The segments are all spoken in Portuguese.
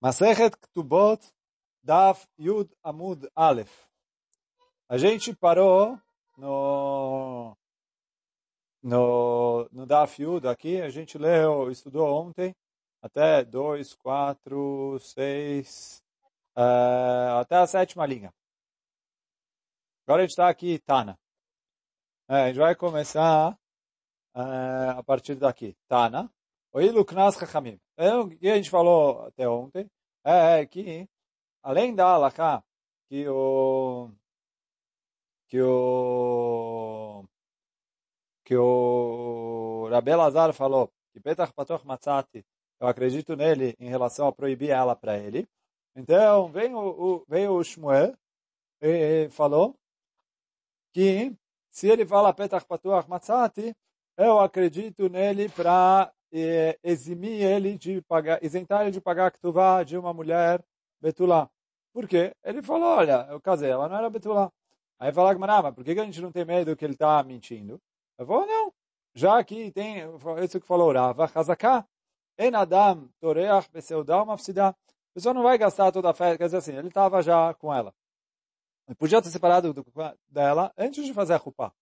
Masechet Ktubot Daf Yud Amud Aleph. A gente parou no, no, no Daf Yud aqui, a gente leu, estudou ontem, até 2, 4, 6, até a sétima linha. Agora a gente está aqui, Tana. É, a gente vai começar uh, a partir daqui. Tana. Oilu Knas Chachamim. Então, o que a gente falou até ontem é que, além da Alaká, que o que o que o Rabel falou que Petach Patoch Matzati, eu acredito nele em relação a proibir ela para ele. Então, vem o, o, veio o Shmuel e, e falou que se ele fala Petach Patoch Matzati, eu acredito nele para e eximir ele de pagar, isentar ele de pagar a ktuvá de uma mulher betulá. Por quê? Ele falou, olha, eu casei, ela não era betulá. Aí fala, mas por que a gente não tem medo que ele está mentindo? Eu falo, não, já que tem, isso que falou Rava, Hazaká, en toreach beseudal mafsidá. A pessoa não vai gastar toda a festa, quer dizer assim, ele estava já com ela. Ele podia ter separado dela antes de fazer a rupá.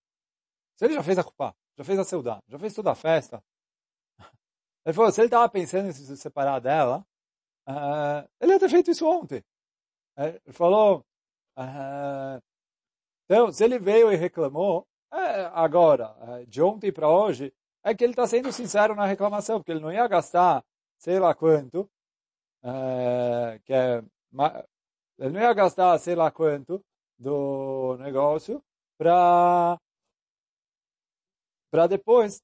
Se ele já fez a rupá, já fez a seudá, já fez toda a festa, ele falou, se ele estava pensando em se separar dela, uh, ele ia ter feito isso ontem. Ele falou, uh, então, se ele veio e reclamou, é, agora, é, de ontem para hoje, é que ele está sendo sincero na reclamação, porque ele não ia gastar sei lá quanto, uh, que é, ele não ia gastar sei lá quanto do negócio para para depois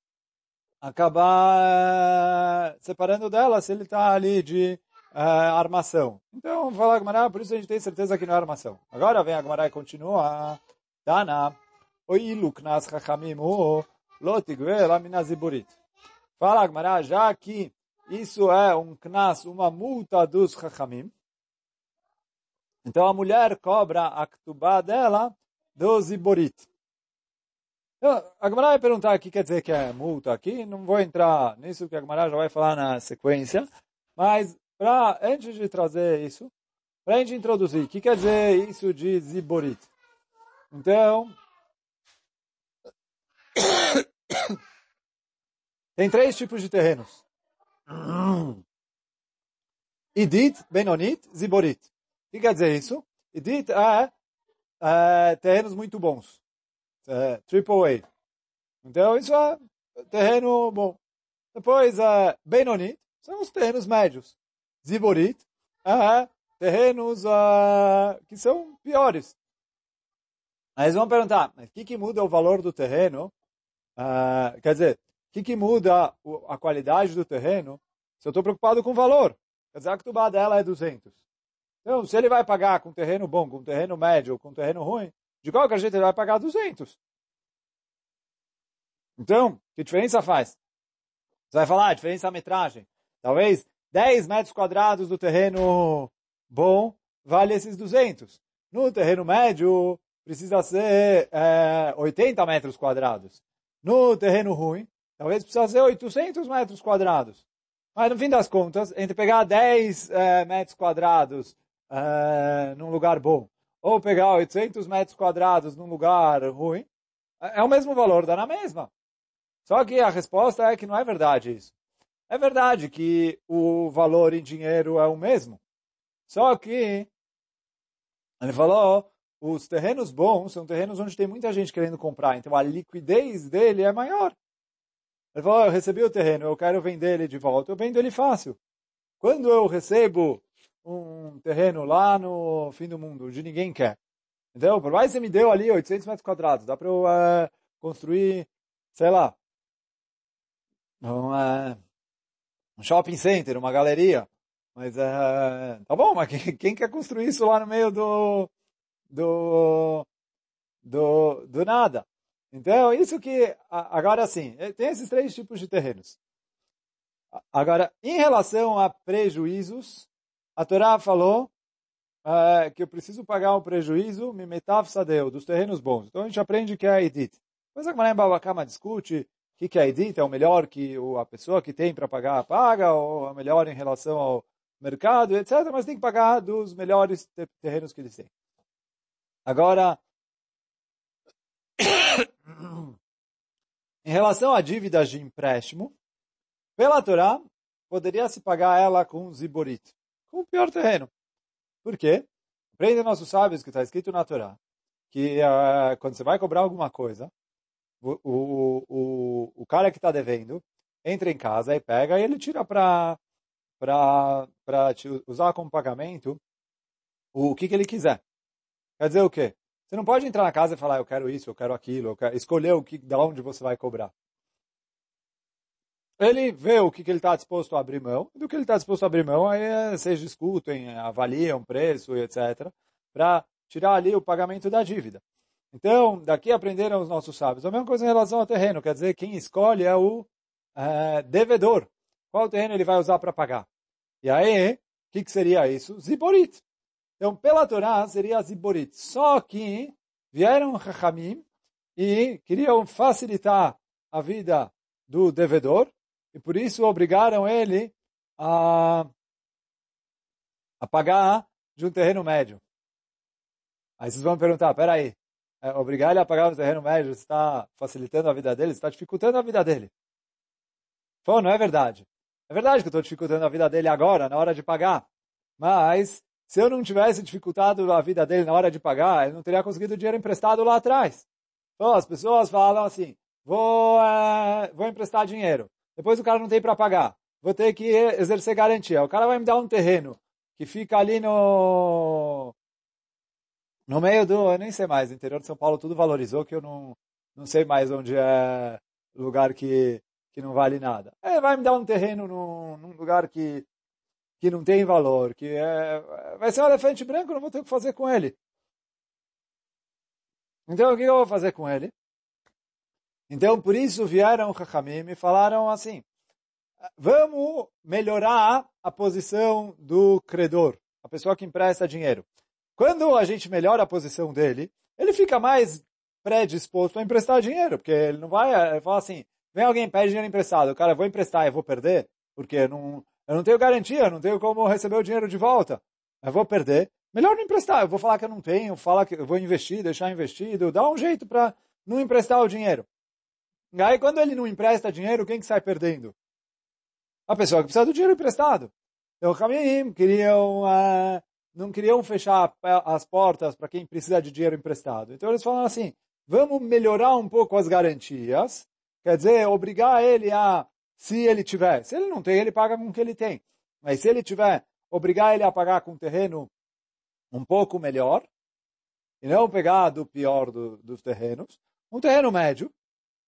acabar separando dela se ele está ali de uh, armação. Então, fala Agmará, por isso a gente tem certeza que não é armação. Agora vem Agmará e continua. Dana, oilu knas chachamim lotigve laminaziburit. Fala Agmará, já que isso é um knas, uma multa dos chachamim, então a mulher cobra a ktubá dela do ziborit. A Gemara vai perguntar o que quer dizer que é multa aqui. Não vou entrar nisso, que a Gemara já vai falar na sequência. Mas, pra, antes de trazer isso, para a gente introduzir, o que quer dizer isso de ziborit? Então, tem três tipos de terrenos. Idit, Benonit, Ziborit. O que quer dizer isso? Idit é, é terrenos muito bons é, triple A. Então isso é terreno bom. Depois, é, Benoni, são os terrenos médios. Ziborit, é, terrenos é, que são piores. Aí eles vão perguntar, mas o que, que muda o valor do terreno? Uh, quer dizer, o que, que muda a qualidade do terreno se eu estou preocupado com o valor? Quer dizer, a ktubá dela é 200. Então, se ele vai pagar com terreno bom, com terreno médio, com terreno ruim, de qualquer jeito ele vai pagar 200. Então, que diferença faz? Você vai falar, a diferença da metragem. Talvez 10 metros quadrados do terreno bom vale esses 200. No terreno médio, precisa ser é, 80 metros quadrados. No terreno ruim, talvez precisa ser 800 metros quadrados. Mas no fim das contas, entre pegar 10 é, metros quadrados é, num lugar bom ou pegar 800 metros quadrados num lugar ruim, é, é o mesmo valor, dá na mesma. Só que a resposta é que não é verdade isso. É verdade que o valor em dinheiro é o mesmo. Só que, ele falou, os terrenos bons são terrenos onde tem muita gente querendo comprar, então a liquidez dele é maior. Ele falou, eu recebi o terreno, eu quero vender ele de volta, eu vendo ele fácil. Quando eu recebo um terreno lá no fim do mundo, onde ninguém quer. Então, por mais que você me deu ali 800 metros quadrados, dá para eu uh, construir, sei lá, um, uh, um, shopping center, uma galeria. Mas, uh, tá bom, mas quem, quem, quer construir isso lá no meio do, do, do, do nada? Então, isso que, agora sim, eh, tem esses três tipos de terrenos. Agora, em relação a prejuízos, a Torá falou uh, que eu preciso pagar um prejuízo, mimetav sadeu, dos terrenos bons. Então a gente aprende que é Edith. Depois a Gemara Babakama discute o que, que é Edith, é o melhor que a pessoa que tem para pagar paga, ou é melhor em relação ao mercado, etc., mas tem que pagar dos melhores terrenos que eles têm. Agora, em relação a dívidas de empréstimo, pela Torá, poderia se pagar ela com ziborit, com o pior terreno. Por quê? Aprende nossos sábios que está escrito na Torá, que uh, quando você vai cobrar alguma coisa, o, o, o, o cara que está devendo entra em casa e pega e ele tira para usar como pagamento o que, que ele quiser. Quer dizer o quê? Você não pode entrar na casa e falar, eu quero isso, eu quero aquilo, eu quero... escolher o que, de onde você vai cobrar. Ele vê o que, que ele está disposto a abrir mão, do que ele está disposto a abrir mão, aí é, vocês discutem, avaliam preço, etc., para tirar ali o pagamento da dívida. Então, daqui aprenderam os nossos sábios. A mesma coisa em relação ao terreno, quer dizer, quem escolhe é o é, devedor. Qual terreno ele vai usar para pagar? E aí, o que, que seria isso? Ziborit. Então, pela Torá, seria Ziborit. Só que vieram Chachamim e queriam facilitar a vida do devedor e por isso obrigaram ele a, a pagar de um terreno médio. Aí vocês vão perguntar, peraí, é, obrigar ele a pagar o terreno médio está facilitando a vida dele, está dificultando a vida dele. Pô, não é verdade. É verdade que eu estou dificultando a vida dele agora, na hora de pagar. Mas, se eu não tivesse dificultado a vida dele na hora de pagar, ele não teria conseguido o dinheiro emprestado lá atrás. Então, as pessoas falam assim, vou, é, vou emprestar dinheiro. Depois o cara não tem para pagar. Vou ter que exercer garantia. O cara vai me dar um terreno que fica ali no no meio do, eu nem sei mais, interior de São Paulo tudo valorizou, que eu não, não sei mais onde é lugar que, que não vale nada. É, vai me dar um terreno num, num lugar que, que não tem valor, que é, vai ser um elefante branco, não vou ter o que fazer com ele. Então, o que eu vou fazer com ele? Então, por isso vieram Chachamim e falaram assim, vamos melhorar a posição do credor, a pessoa que empresta dinheiro. Quando a gente melhora a posição dele, ele fica mais predisposto a emprestar dinheiro, porque ele não vai, ele fala assim, vem alguém pede dinheiro emprestado, cara, eu vou emprestar, eu vou perder, porque eu não, eu não tenho garantia, não tenho como receber o dinheiro de volta, eu vou perder, melhor não emprestar, eu vou falar que eu não tenho, falar que eu vou investir, deixar investido, dá um jeito para não emprestar o dinheiro. Aí quando ele não empresta dinheiro, quem que sai perdendo? A pessoa que precisa do dinheiro emprestado. Então, Hamim queriam uh, não queriam fechar as portas para quem precisa de dinheiro emprestado. Então eles falaram assim, vamos melhorar um pouco as garantias, quer dizer, obrigar ele a, se ele tiver, se ele não tem, ele paga com o que ele tem. Mas se ele tiver, obrigar ele a pagar com um terreno um pouco melhor, e não pegar do pior do, dos terrenos, um terreno médio,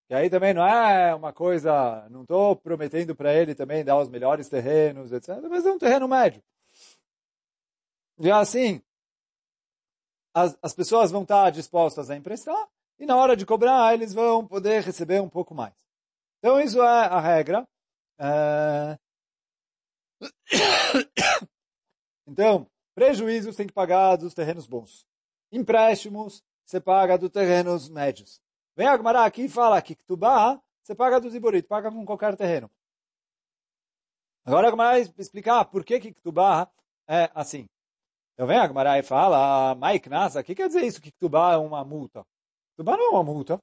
que aí também não é uma coisa, não estou prometendo para ele também dar os melhores terrenos, etc., mas é um terreno médio. E assim, as, as pessoas vão estar dispostas a emprestar e na hora de cobrar eles vão poder receber um pouco mais. Então isso é a regra. É... Então, prejuízos tem que pagar dos terrenos bons. Empréstimos, você paga dos terrenos médios. Vem a Gmará aqui e fala que Ktubá, você paga dos Iborit, paga com qualquer terreno. Agora a Gmará explicar por que que é assim. Então vem a Gemara e fala, Mike Nasa, o que quer dizer isso que Ktubá é uma multa? Ktubá não é uma multa.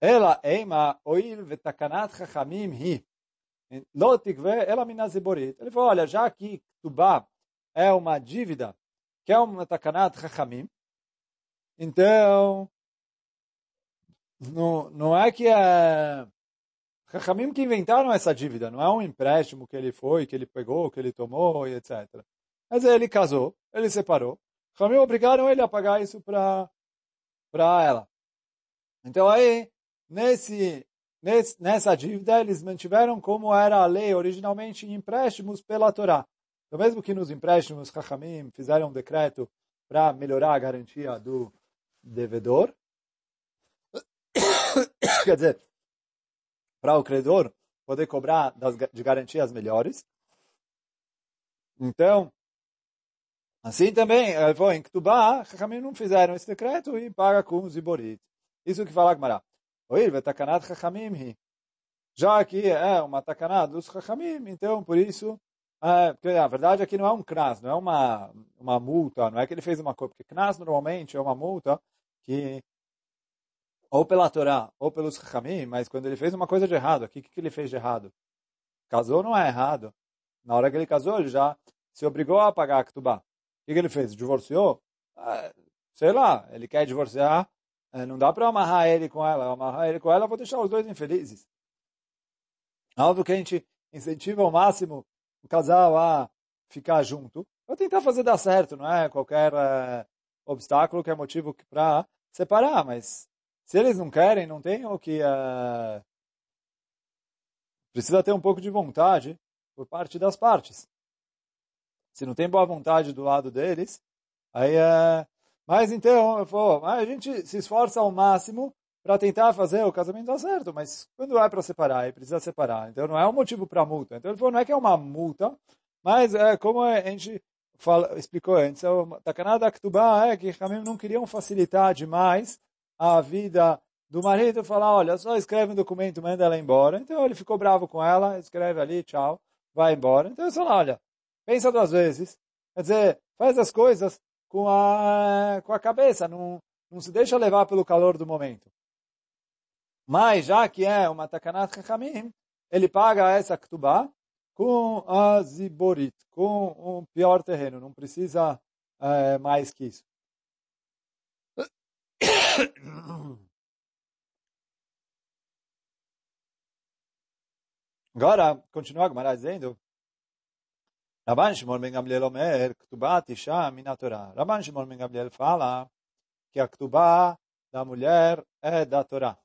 Ela eima oil vetakanat chachamim hi. Lotikve ela minaziborit. Ele falou, olha, já que Ktubá é uma dívida, que é uma takanat chachamim, então, não, não é que é Chachamim que inventaram essa dívida, não é um empréstimo que ele foi, que ele pegou, que ele tomou e etc. Mas ele casou, ele separou. Ramim obrigaram ele a pagar isso para ela. Então aí, nesse, nesse, nessa dívida, eles mantiveram como era a lei originalmente em empréstimos pela Torá. Então mesmo que nos empréstimos, Chachamim fizeram um decreto para melhorar a garantia do devedor, quer dizer, para o credor poder cobrar das, de garantias melhores. Então, Assim também, foi em Ktubá, Chachamim não fizeram esse decreto e paga com os Iborit. Isso que fala Gmará. Oir, vetakanat Chachamim. Já que é uma takanat dos Chachamim, então por isso É, porque a verdade é que não é um knas, não é uma, uma multa, não é que ele fez uma coisa, porque knas normalmente é uma multa que ou pela Torá, ou pelos Hamim, mas quando ele fez uma coisa de errado, o que, que ele fez de errado? Casou não é errado. Na hora que ele casou, ele já se obrigou a pagar a Ketubá. O que, que ele fez? Divorciou? Ah, sei lá, ele quer divorciar, eh, não dá para amarrar ele com ela. Amarrar ele com ela, vou deixar os dois infelizes. Óbvio que a gente incentiva ao máximo o casal a ficar junto, para tentar fazer dar certo, não é qualquer é, obstáculo que é motivo para separar, mas se eles não querem, não tem o que... É, precisa ter um pouco de vontade por parte das partes. Se não tem boa vontade do lado deles, aí é... Mas então, eu falo, a gente se esforça ao máximo para tentar fazer o casamento dar certo, mas quando é para separar, e precisa separar. Então não é um motivo para multa. Então ele falou, não é que é uma multa, mas é como a gente fala, explicou antes, o Takanada Ktubá é que Hamim não queriam facilitar demais a vida do marido, falar, olha, só escreve um documento, manda ela embora. Então ele ficou bravo com ela, escreve ali, tchau, vai embora. Então ele falou, olha, pensa duas vezes. Quer dizer, faz as coisas com a, com a cabeça, não, não se deixa levar pelo calor do momento. Mas, já que é uma takanat chachamim, ele paga essa ktubá com a ziborit, com um pior terreno, não precisa é, mais que isso. Agora, continua a Gemara dizendo, Rabban Shimon ben Gamliel omer, ktubá tisha minatorá. Rabban Shimon ben Gamliel fala que a ktubá da mulher é da Torá.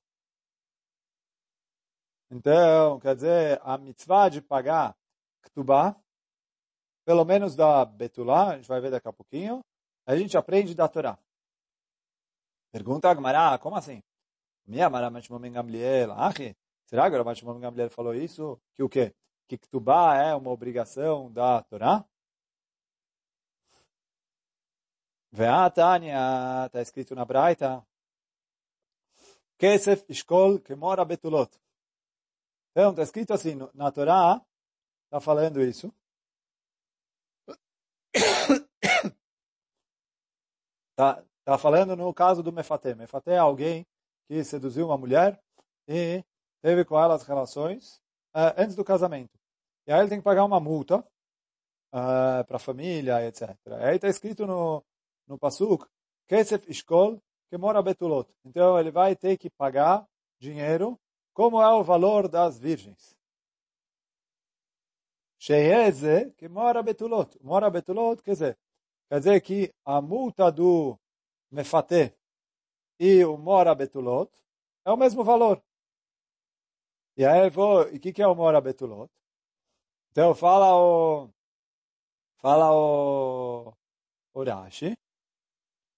Então, quer dizer, a mitzvah de pagar ktubá, pelo menos da Betulá, a gente vai ver daqui a pouquinho, a gente aprende da Torá. Pergunta a Gemara, como assim? Minha Mara Mashmom Gamliel, Achi, será que o Mashmom Gamliel falou isso? Que o quê? Que ktubá é uma obrigação da Torá? Ve'atania, está escrito na Braita, Kesef Ishkol Kemora Betulot. Então, está escrito assim, na Torá, está falando isso. Está tá falando no caso do Mefaté. Mefaté é alguém que seduziu uma mulher e teve com ela as relações uh, antes do casamento. E aí ele tem que pagar uma multa uh, eh, para a família, etc. Aí está escrito no, no Pasuk, Kesef Ishkol, mora Betulot. Então ele vai ter que pagar dinheiro como é o valor das virgens? Sheyeze, que mora betulot. Mora betulot, quer dizer, quer dizer que a multa do mefate e o mora betulot é o mesmo valor. E aí vou, e o que, que é o mora betulot? Então fala o, fala o, o Rashi,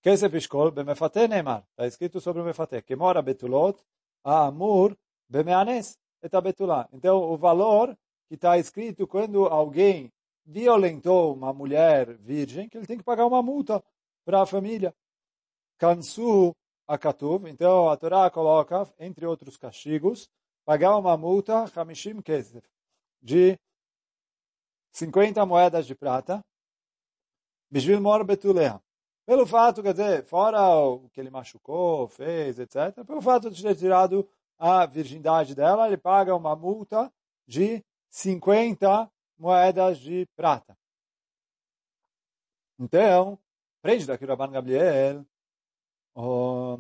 Kesef Ishkol, Bemefate Neymar. Está escrito sobre o Mefate. Que mora betulot, a Amur, Bemeanes et abetulá. Então, o valor que está escrito quando alguém violentou uma mulher virgem, que ele tem que pagar uma multa para a família. Kansu akatuv. Então, a Torá coloca, entre outros castigos, pagar uma multa, hamishim kesef, de 50 moedas de prata, bishvil mor. Pelo fato, quer dizer, fora o que ele machucou, fez, etc., pelo fato de ter tirado a virgindade dela, ele paga uma multa de 50 moedas de prata. Então, prende daqui o Rabban Gabriel, oh,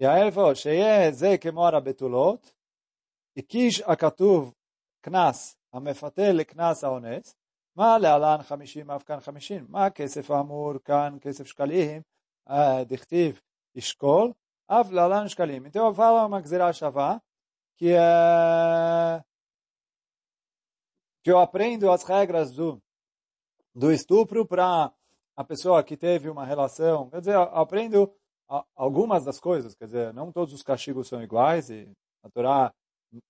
e aí ele falou, שיהיה זה כמו הבתולות, הקיש הכתוב קנס המפתה לקנס האונס, מה להלן חמישים אף כאן חמישים? מה הכסף האמור כאן, כסף שקלים, דכתיב אשכול, Av lalan shkalim. Então eu falo uma gzerá shavá, que é que eu aprendo as regras do, do estupro para a pessoa que teve uma relação. Quer dizer, eu aprendo algumas das coisas, quer dizer, não todos os castigos são iguais e a Torá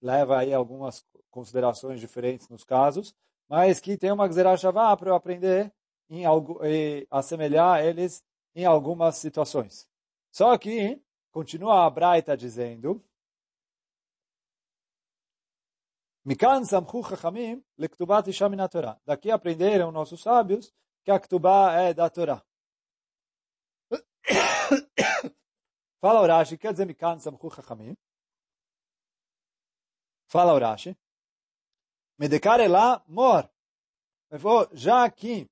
leva aí algumas considerações diferentes nos casos, mas que tem uma gzerá shavá para eu aprender em algo, e assemelhar eles em algumas situações. Só que Continua a Braita dizendo Torá. Daqui aprenderam nossos sábios que a Ktubá é da Torá. Fala Urashi, quer dizer Mikan samchu chachamim? Fala Urashi. Medekare lá mor. Já que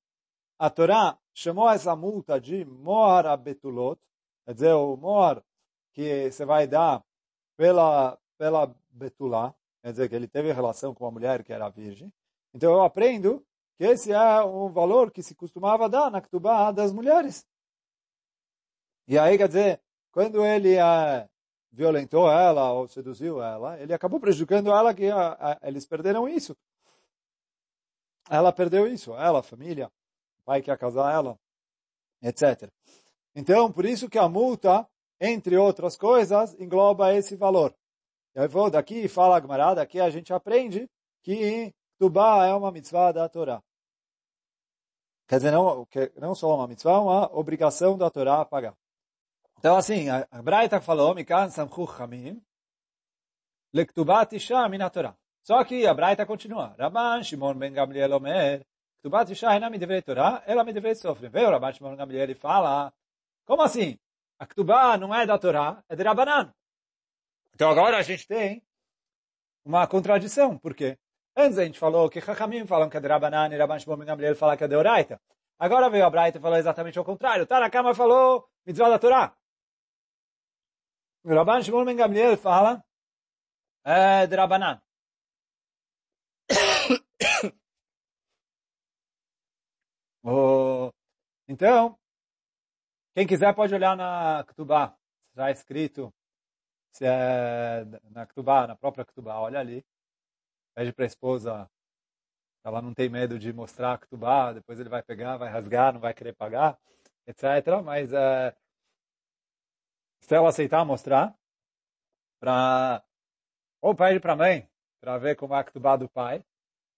a Torá chamou essa multa de mor abetulot, quer dizer, o mor que você vai dar pela, pela betulá, quer dizer, que ele teve relação com uma mulher que era virgem. Então eu aprendo que esse é um valor que se costumava dar na Ktubá das mulheres. E aí, quer dizer, quando ele violentou ela ou seduziu ela, ele acabou prejudicando ela que eles perderam isso. Ela perdeu isso, ela, a família, o pai que ia casar ela, etc. Então, por isso que a multa, entre outras coisas, engloba esse valor. Eu vou daqui, fala a Gemara, daqui a gente aprende que Tubá é uma mitzvah da Torá. Quer dizer, não, não só uma mitzvah, é uma obrigação da Torá a pagar. Então, assim, a, Braita falou, Mikan Samchu Chamim, Lektubat Isha Min Torá. Só que a Braita continua. Rabban Shimon ben Gamliel Omer, Ktubat Isha Hina me deveria Torá, ela me deveria sofrer. Veio Rabban Shimon ben Gamliel e fala, como assim? A Ktubá não é da Torá, é de Rabbanan. Então agora a gente tem uma contradição. Por quê? Antes a gente falou que Chachamim falam que é de Rabbanan e Rabban Shimon ben Gamliel fala que é de Oraita. Agora veio a Braita e falou exatamente o contrário. Tarakama falou mitzvah da Torá. O Rabban Shimon Ben Gamliel fala é de Rabanan. oh, então, quem quiser pode olhar na Ktubá. Está escrito se é na Ktubá, na própria Ktubá. Olha ali. Pede para a esposa ela não tem medo de mostrar a Ktubá, depois ele vai pegar, vai rasgar, não vai querer pagar, etc. Mas é, se ela aceitar mostrar, para ou pede para a mãe, para ver como é a Ktubá do pai,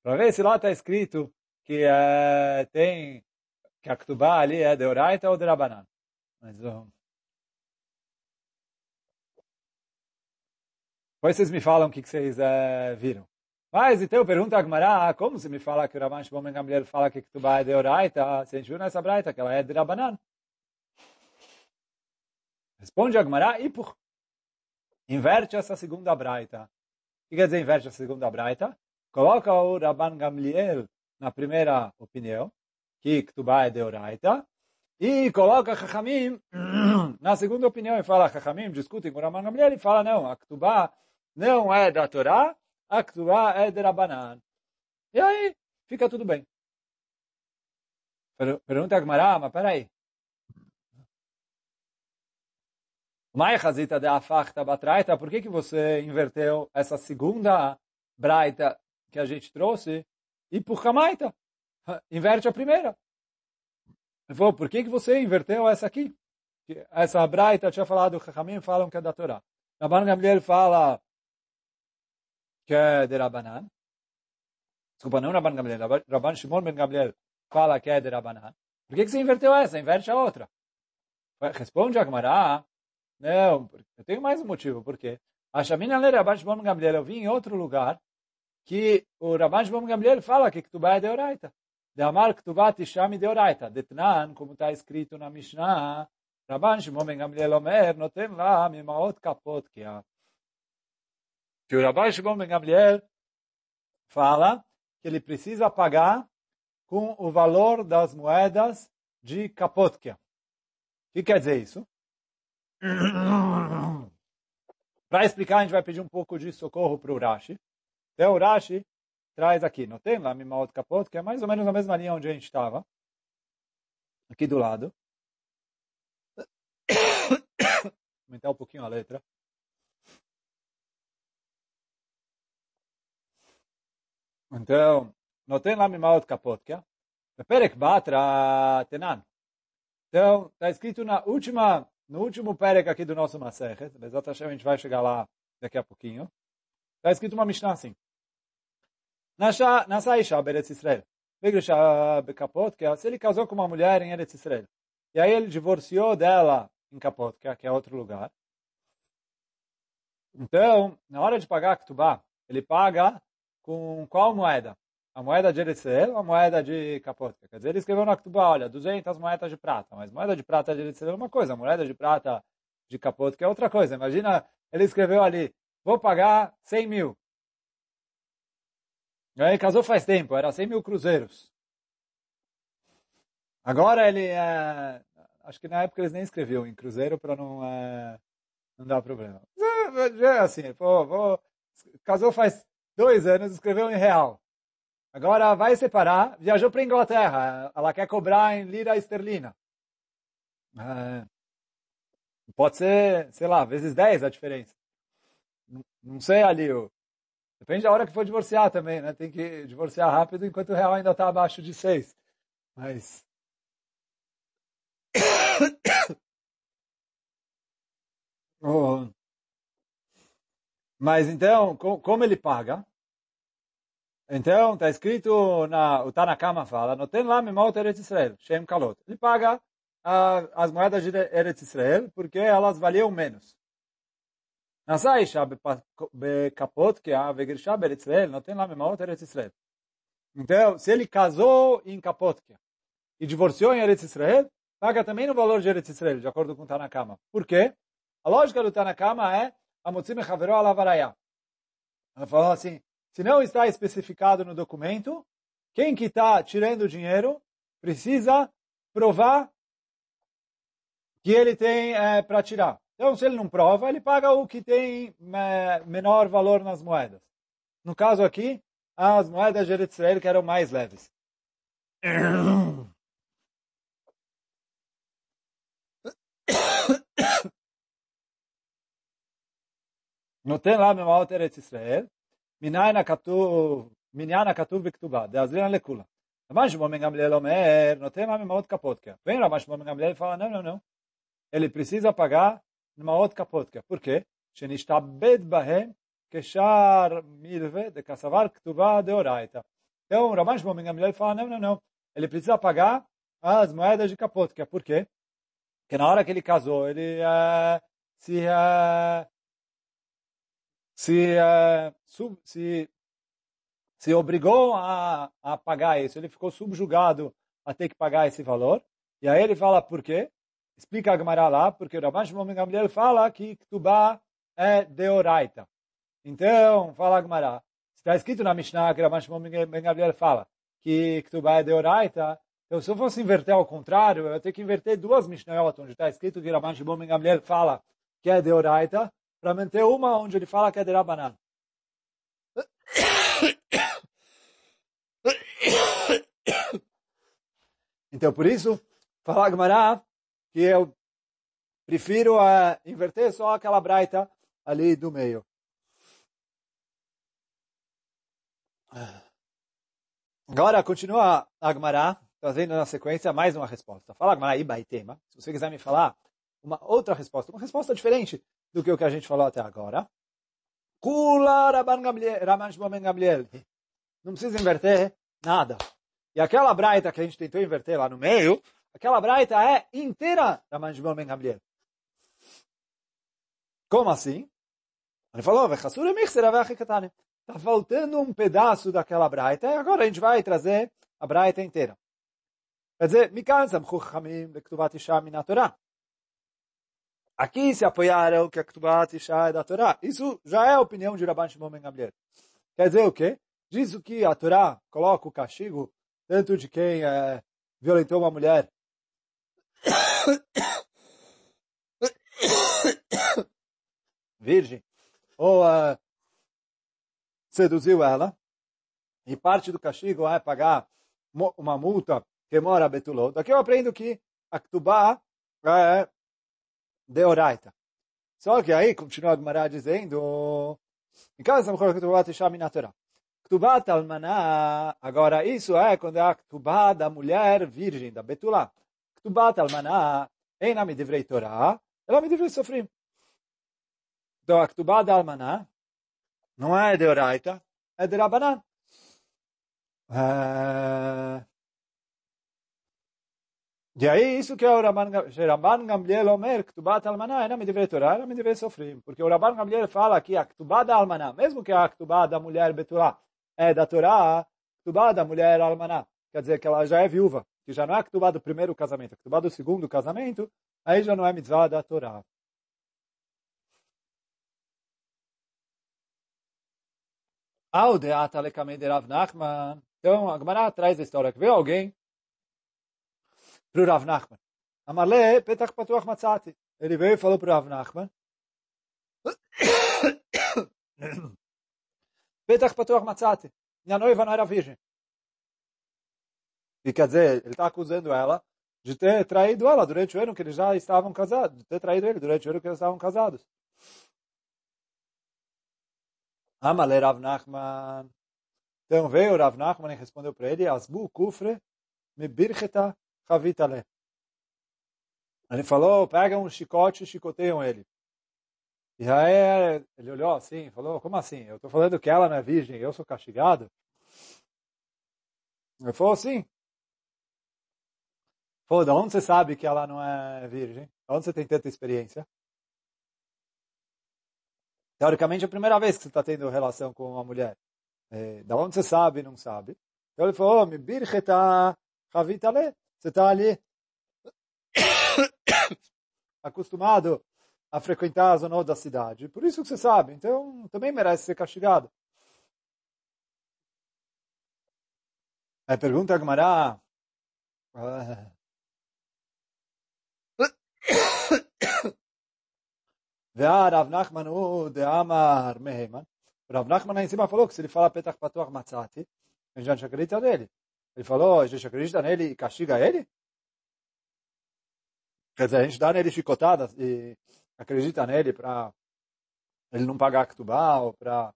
para ver se lá está escrito que é, tem que a Ktubá ali é de Oraita ou de Rabanan. Mas, um, depois vocês me falam o que, que vocês é, viram. Mas então pergunta a Gmará, como se me fala que o Rabban Shimon Ben Gamliel fala que Ktubá é de Oraita, se a gente viu nessa braita que ela é de Rabanan. Responde a Gemara, e por inverte essa segunda braita. O que quer dizer inverte essa segunda braita? Coloca o Rabban Gamliel na primeira opinião, que Ktubá é de Oraita, e coloca Chachamim na segunda opinião e fala, Chachamim discutem com o Rabban Gamliel e fala, não, a Ktubá não é da Torá, a Ktubá é de Rabanan. E aí, fica tudo bem. Pergunta a Gemara, mas peraí, Mai Hazita de Afachta Batraita, por que, que você inverteu essa segunda braita que a gente trouxe e por Hamaita? Inverte a primeira. Ele falou, por que, que você inverteu essa aqui? Essa braita tinha falado, Chachamim falam que é da Torá. Rabban Gamliel fala que é de Rabanan. Desculpa, não Rabban Gamliel. Rabban Shimon Ben Gamliel fala que é de Rabanan. Por que, que você inverteu essa? Inverte a outra. Responde a Gemara, não, eu tenho mais um motivo, porque a Shamina lê Rabban Shimon Gamliel, eu vi em outro lugar que o Rabban Shimon Gamliel fala que Ktubá é deoraita. De Amar Ktubá Tishami deoraita. Detnan, como está escrito na Mishnah, Rabban Shimon Gamliel Omer, notem lá, mimaot kapot que. Que o Rabban Shimon Gamliel fala que ele precisa pagar com o valor das moedas de Kapotkia. O que quer dizer isso? Para explicar, a gente vai pedir um pouco de socorro para o Rashi. Então, o Rashi traz aqui, não tem lá Mimaot Kapot, que é mais ou menos na mesma linha onde a gente estava. Aqui do lado. Aumentar um pouquinho a letra. Então, não tem lá Mimaot Kapot, que é? Perek Batra Tenan. Então, está escrito na última no último perek aqui do nosso Bezat Hashem, a gente vai chegar lá daqui a pouquinho, está escrito uma Mishnah assim. Isha Beretz Israel. Begrisha Bekapot, que é, se ele casou com uma mulher em Eretz Israel, e aí ele divorciou dela em Kapot, que é outro lugar. Então, na hora de pagar a Ktubá, ele paga com qual moeda? A moeda de Eretzel ou a moeda de Kapotka? Quer dizer, ele escreveu na Ktubá, olha, 200 moedas de prata. Mas moeda de prata de Eretzel é uma coisa, moeda de prata de Kapotka é outra coisa. Imagina, ele escreveu ali, vou pagar 100 mil. Aí casou faz tempo, era 100 mil cruzeiros. Agora ele é... Acho que na época eles nem escreviam em cruzeiro para não, é, não dar problema. Já é assim, pô, vou, casou faz dois anos, escreveu em real. Agora vai separar, viajou para Inglaterra, ela quer cobrar em lira esterlina. É, pode ser, sei lá, vezes 10 a diferença. Não, não sei ali, o, depende da hora que for divorciar também, né? Tem que divorciar rápido enquanto o real ainda está abaixo de 6. Mas oh. Mas então, como ele paga? Então, está escrito, na, o Tanakama fala, não tem lá memot Eretz Israel, Shem Kalot. Ele paga a, as moedas de Eretz Israel porque elas valiam menos. Nasa Isha bekapot que a vegirsha Eretz Israel, não tem lá memot Eretz Israel. Então, se ele casou em Kapotkia e divorciou em Eretz Israel, paga também no valor de Eretz Israel, de acordo com o Tanakama. Por quê? A lógica do Tanakama é a Motsime Haveró Alavarayá. Ela falou assim, se não está especificado no documento, quem que está tirando o dinheiro precisa provar que ele tem é, para tirar. Então, se ele não prova, ele paga o que tem é, menor valor nas moedas. No caso aqui, as moedas de Eretz que eram mais leves. Não tem lá meu alter Eretz Israel. מניין הכתוב, מניין הכתוב בכתובה, דאזלין לכולה. רבן שמעון בן גמליאל אומר, נותן לה ממעות קפוטקה. Vem רבן שמעון בן גמליאל fala, não, não, não. Ele precisa pagar ממעות קפוטקה. Por quê? שנשתעבד בהם כשאר מלווה דקסבר כתובה דאורייתא. Então, Raman Shimon Ben Gamliel fala, não, não, não. Ele precisa pagar as moedas de Kapotkia. Por quê? Porque na hora que ele casou, ele uh, se, uh, se, uh, sub, se, se obrigou a, a pagar isso, ele ficou subjugado a ter que pagar esse valor. E aí ele fala por quê? Explica a Gemara lá, porque o Rabban Shimon Gamliel fala que Ktubá é deoraita. Então, fala a Gemara, está escrito na Mishnah que o Rabban Shimon Gamliel fala que Ktubá é deoraita, então se eu fosse inverter ao contrário, eu ia ter que inverter duas Mishnayot, onde está escrito que Rabban Shimon Gamliel fala que é deoraita, para manter uma onde ele fala que é de Rabanan. Então, por isso, fala Gmará que eu prefiro uh, inverter só aquela braita ali do meio. Agora, continua a Gmará, trazendo na sequência mais uma resposta. Fala Gmará Ibaitema, se você quiser me falar uma outra resposta, uma resposta diferente do que o que a gente falou até agora. Kula. Não precisa inverter nada. E aquela braita que a gente tentou inverter lá no meio, aquela braita é inteira Rabban Shimon Ben Gamliel. Como assim? Ele falou, está faltando um pedaço daquela braita, e agora a gente vai trazer a braita inteira. Quer dizer. Aqui se apoiaram que a Ktubat Isha é da Torá. Isso já é a opinião de Rabban Shimon Ben Gamliel. Quer dizer o quê? Diz que a Torá coloca o castigo tanto de quem é, violentou uma mulher virgem ou uh, seduziu ela e parte do castigo é pagar uma multa que mora betulou. Daqui eu aprendo que a Ktubá é deoraita. Só que aí, continua a Gemara dizendo, em casa. Ktubat Almaná, agora isso é quando é a Ktubá da mulher virgem, da Betulá. Ktubat Almaná, em nome de Vrei Torah, ela me deve sofrer. Então a Ktubá da Almaná não é deoraita, é de Rabanan. Uh, e aí, isso que é o Rabban Gamliel Omer, Ktubat Almaná, era me dever Torá, era me dever sofrer. Porque o Rabban Gamliel fala que a Ktubá da Almaná, mesmo que a Ktubá da mulher Betulá, é da Torá, Ktubá da mulher almaná. Quer dizer que ela já é viúva, que já não é Ktubá do primeiro casamento, Ktubá do segundo casamento, aí já não é mitzvah da Torá. Ao de de Nachman. Então, a Gemara traz a história que veio alguém para o Rav Nachman. Amarle petach patuach matzati. Ele veio e falou para o Rav Nachman. petach patuach matzati. Minha noiva não era virgem. E quer dizer, ele está acusando ela de ter traído ela durante o ano que eles já estavam casados, de ter traído ele durante o ano que eles estavam casados. Amale Rav Nachman. Então veio Rav Nachman e respondeu para ele, Asbu kufre me bircheta chavitale. Ele falou, pegam um chicote e chicoteiam ele. E aí ele olhou assim, falou, como assim? Eu estou falando que ela não é virgem, eu sou castigado? Ele falou, sim. Falou, de onde você sabe que ela não é virgem? De onde você tem tanta experiência? Teoricamente, é a primeira vez que você está tendo relação com uma mulher. É, da onde você sabe, não sabe. Então ele falou, me bircheta chavitale. Você está ali acostumado a frequentar a zona da cidade. Por isso que você sabe. Então, também merece ser castigado. Aí pergunta a Gmará. Nachman o de Amar Meheman. Rav Nachman em cima falou que se ele fala Petach Patuach Matzati, a gente acredita nele. Ele falou, a gente acredita nele e castiga ele? Quer dizer, a gente dá nele chicotadas e acredita nele para ele não pagar Ktubá ou para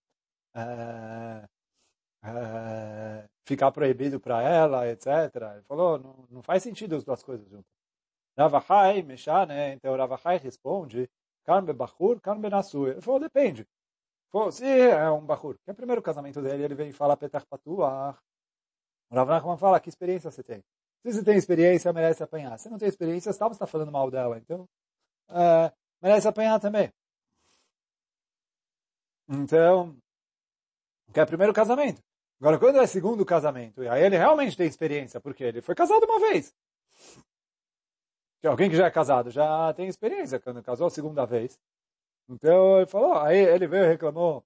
é, é, ficar proibido para ela, etc. Ele falou, não, não faz sentido as duas coisas juntas. Ravachai, Meshane, então Ravachai responde Carme Bachur, Carme Nassui. Ele falou, depende. Falou, se é um Bachur, que é o primeiro casamento dele, ele vem e fala Petach Patuach. O Rav Nachman fala, que experiência você tem? Se você tem experiência, merece apanhar. Se não tem experiência, você está falando mal dela. Então, é, merece apanhar também. Então, que é primeiro casamento. Agora, quando é segundo casamento, e aí ele realmente tem experiência, porque ele foi casado uma vez que alguém que já é casado já tem experiência quando casou a segunda vez. Então ele falou, aí ele veio e reclamou,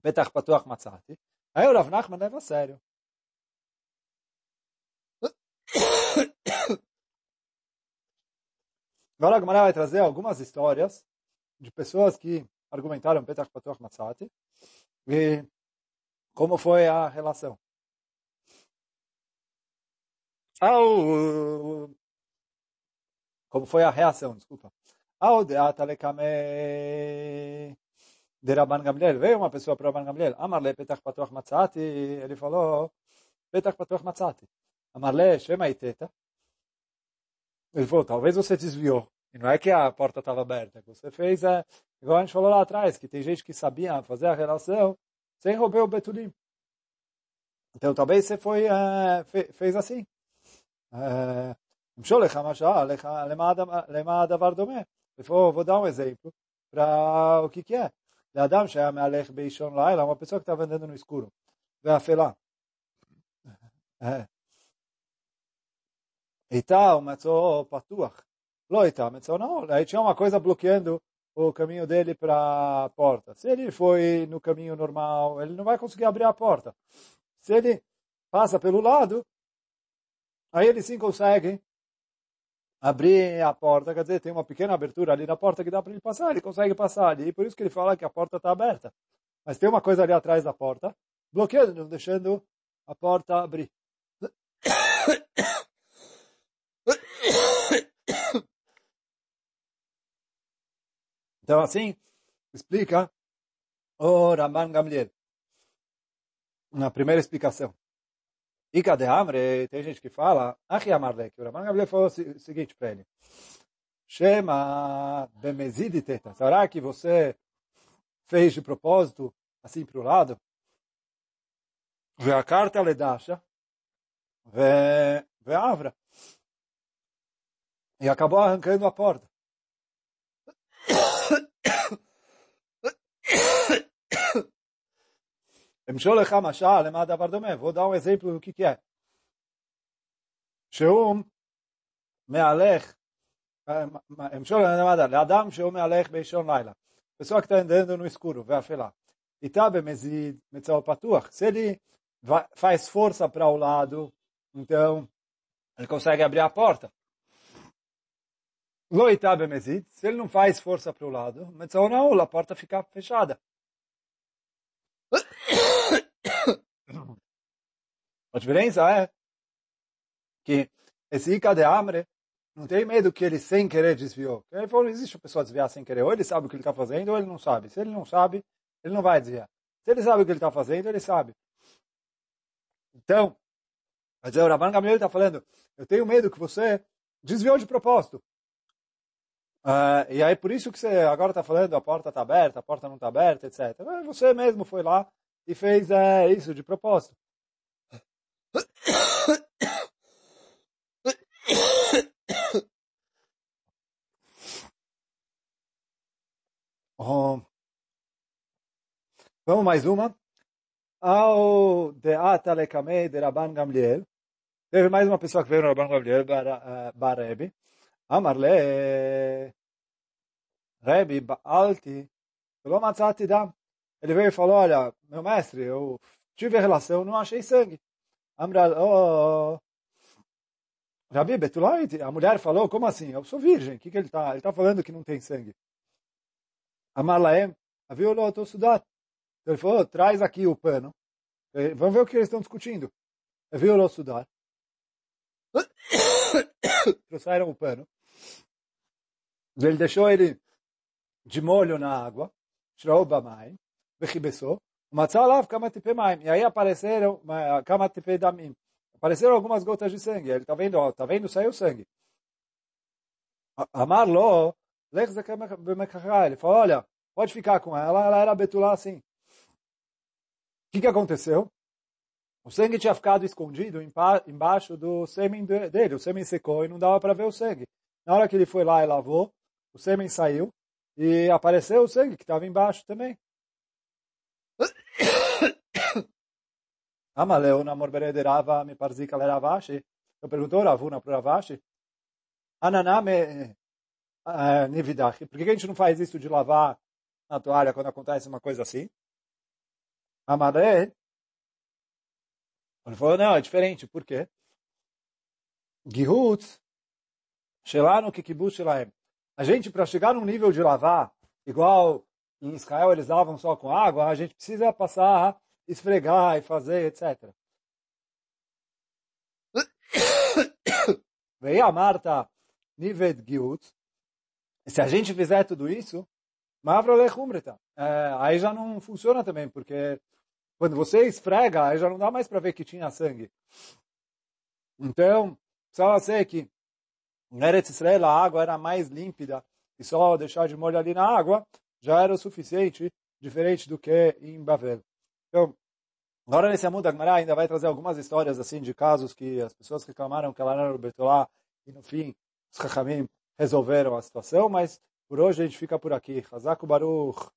Betach Patuach Matzati. Aí o Rav Nachman leva a sério. Agora a vai trazer algumas histórias de pessoas que argumentaram Petach Patuach Matzati e como foi a relação. Ao como foi a reação, desculpa. Audeata lekame de Rabban Gamliel. Veio uma pessoa para Rabban Gamliel. Amarle petach patuach matzati. Ele falou, petach patuach matzati. Amarle shema iteta. Ele falou, talvez você desviou. E não é que a porta estava aberta. O que você fez é, igual a gente falou lá atrás, que tem gente que sabia fazer a relação sem roubar o Betulim. Então talvez você foi, é, fe, fez assim. Eh, Ele falou, oh, vou dar um exemplo para o que que é. Adam uma pessoa que está vendendo no escuro. Vai afelar. Eita, o Metzor Patuach. Loita, o Metzor não. Aí tinha uma coisa bloqueando o caminho dele para a porta. Se ele foi no caminho normal, ele não vai conseguir abrir a porta. Se ele passa pelo lado, aí ele sim consegue abrir a porta. Quer dizer, tem uma pequena abertura ali na porta que dá para ele passar. Ele consegue passar ali. E por isso que ele fala que a porta está aberta. Mas tem uma coisa ali atrás da porta, bloqueando, não deixando a porta abrir. Então assim, explica o Ramban Gamliel. Na primeira explicação. Ica de Amre, tem gente que fala, Achi Amarle, que o Raman Gabriel falou o seguinte para ele, Shema bemezid será que você fez de propósito, assim para o lado? Ve a carta le dasha, ve, ve avra E acabou arrancando a porta. Vou dar um exemplo do que, que é. שהוא מהלך, המשול לאדם שהוא מהלך באישון לילה. pessoa que está andando no escuro, vai afelar. E está bemezid, metzal patuach. Se ele faz força para o lado, então ele consegue abrir a porta. Lo bemezid, se ele não faz força para o lado, não, a porta fica fechada. A diferença é que esse Ica de Amre não tem medo que ele sem querer desviou. Ele falou, existe a pessoa desviar sem querer. Ou ele sabe o que ele está fazendo, ou ele não sabe. Se ele não sabe, ele não vai desviar. Se ele sabe o que ele está fazendo, ele sabe. Então, mas o Rabban Gamliel está falando, eu tenho medo que você desviou de propósito. Uh, e aí por isso que você agora está falando, a porta está aberta, a porta não está aberta, etc. Você mesmo foi lá e fez é, isso de propósito. Oh. Vamos mais uma. Ao Deata Lekamei de Rabban Gamliel. Teve mais uma pessoa que veio no Rabban Gamliel, Barebi. Eh, Amarle, Rebi, Baalti. Ele veio e falou, olha, meu mestre, eu tive relação, não achei sangue. Amra, oh, Rabi Betulai, a mulher falou, como assim? Eu sou virgem. O que, que ele está? Ele está falando que não tem sangue. Amar Laem, havia o estou estudando. Então ele falou, traz aqui o pano. Vamos ver o que eles estão discutindo. O estudar. Trouxeram o pano. Ele deixou ele de molho na água. Tirou bamai. Vechibessou. Matzalav kamatipe maim. E aí apareceram kamatipe damim. Apareceram algumas gotas de sangue. Ele está vendo, ó, tá vendo, saiu sangue. Amar lo, ele falou, olha, pode ficar com ela, ela era betulá assim. O que, que aconteceu? O sangue tinha ficado escondido embaixo do sêmen dele. O sêmen secou e não dava para ver o sangue. Na hora que ele foi lá e lavou, o sêmen saiu e apareceu o sangue que estava embaixo também. Amaleu namor berederava me parzika le Ravashi. Eu perguntou Ravuna para Ravashi. Ananame uh, nividachi. Por que a gente não faz isso de lavar na toalha quando acontece uma coisa assim? Amalé. Ele falou, não, é diferente. Por quê? Gihutz. Shelano kikibus shelaem. A gente, para chegar num nível de lavar, igual em Israel eles lavam só com água, a gente precisa passar esfregar e fazer, etc. Veio a Marta Nivet Giut. Se a gente fizer tudo isso, é, aí já não funciona também, porque quando você esfrega, aí já não dá mais para ver que tinha sangue. Então, só sei que em Eretz Israel a água era mais límpida e só deixar de molho ali na água já era o suficiente, diferente do que em Bavel. Então, agora nesse Amud Agmará ainda vai trazer algumas histórias assim de casos que as pessoas reclamaram que ela era o Betolá e no fim os Chachamim resolveram a situação, mas por hoje a gente fica por aqui. Hazaku Baruch.